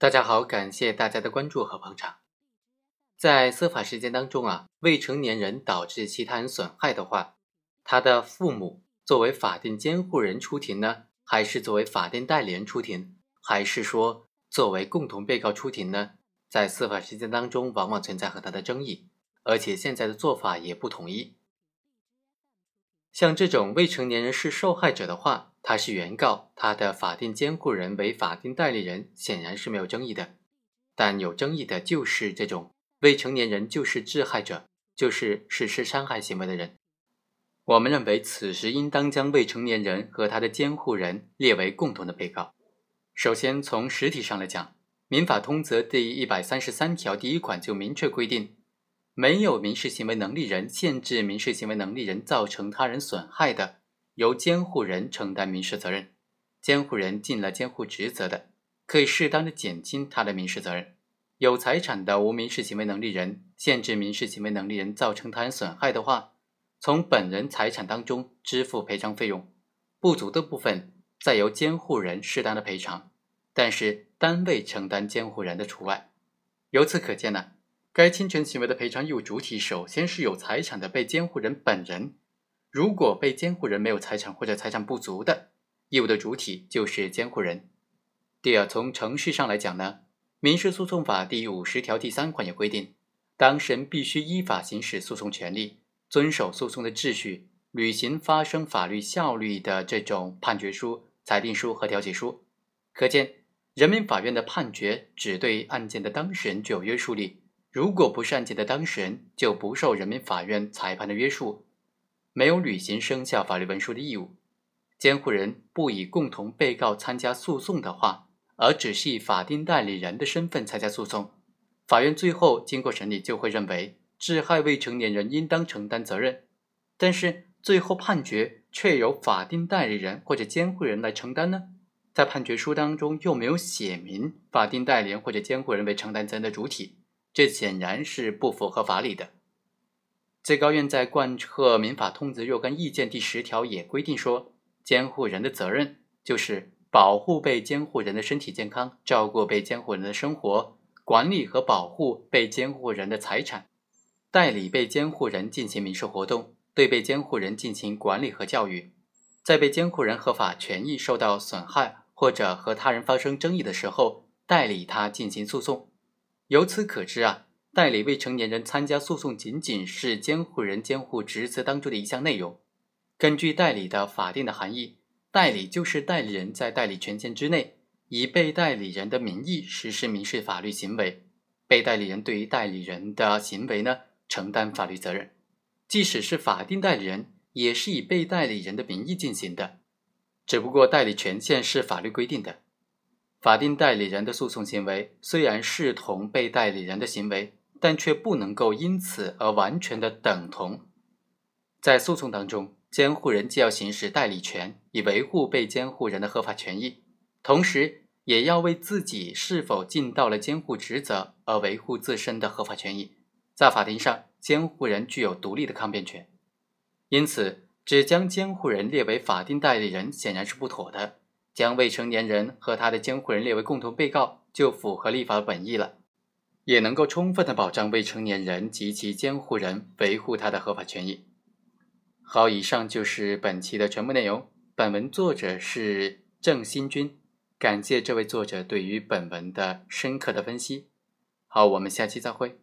大家好，感谢大家的关注和捧场。在司法实践当中啊，未成年人导致其他人损害的话，他的父母作为法定监护人出庭呢，还是作为法定代理人出庭，还是说作为共同被告出庭呢？在司法实践当中，往往存在很大的争议，而且现在的做法也不统一。像这种未成年人是受害者的话，他是原告，他的法定监护人为法定代理人，显然是没有争议的。但有争议的就是这种未成年人就是致害者，就是实施伤害行为的人。我们认为，此时应当将未成年人和他的监护人列为共同的被告。首先，从实体上来讲，《民法通则》第一百三十三条第一款就明确规定。没有民事行为能力人限制民事行为能力人造成他人损害的，由监护人承担民事责任。监护人尽了监护职责的，可以适当的减轻他的民事责任。有财产的无民事行为能力人限制民事行为能力人造成他人损害的话，从本人财产当中支付赔偿费用，不足的部分再由监护人适当的赔偿，但是单位承担监护人的除外。由此可见呢。该侵权行为的赔偿义务主体首先是有财产的被监护人本人。如果被监护人没有财产或者财产不足的，义务的主体就是监护人。第二，从程序上来讲呢，《民事诉讼法》第五十条第三款也规定，当事人必须依法行使诉讼权利，遵守诉讼的秩序，履行发生法律效力的这种判决书、裁定书和调解书。可见，人民法院的判决只对案件的当事人具有约束力。如果不是案件的当事人，就不受人民法院裁判的约束，没有履行生效法律文书的义务。监护人不以共同被告参加诉讼的话，而只是以法定代理人的身份参加诉讼，法院最后经过审理就会认为致害未成年人应当承担责任。但是最后判决却由法定代理人或者监护人来承担呢？在判决书当中又没有写明法定代理人或者监护人为承担责任的主体。这显然是不符合法理的。最高院在贯彻民法通则若干意见第十条也规定说，监护人的责任就是保护被监护人的身体健康，照顾被监护人的生活，管理和保护被监护人的财产，代理被监护人进行民事活动，对被监护人进行管理和教育，在被监护人合法权益受到损害或者和他人发生争议的时候，代理他进行诉讼。由此可知啊，代理未成年人参加诉讼仅仅是监护人监护职责当中的一项内容。根据代理的法定的含义，代理就是代理人在代理权限之内，以被代理人的名义实施民事法律行为。被代理人对于代理人的行为呢，承担法律责任。即使是法定代理人，也是以被代理人的名义进行的，只不过代理权限是法律规定的。法定代理人的诉讼行为虽然视同被代理人的行为，但却不能够因此而完全的等同。在诉讼当中，监护人既要行使代理权，以维护被监护人的合法权益，同时也要为自己是否尽到了监护职责而维护自身的合法权益。在法庭上，监护人具有独立的抗辩权。因此，只将监护人列为法定代理人显然是不妥的。将未成年人和他的监护人列为共同被告，就符合立法本意了，也能够充分的保障未成年人及其监护人维护他的合法权益。好，以上就是本期的全部内容。本文作者是郑新军，感谢这位作者对于本文的深刻的分析。好，我们下期再会。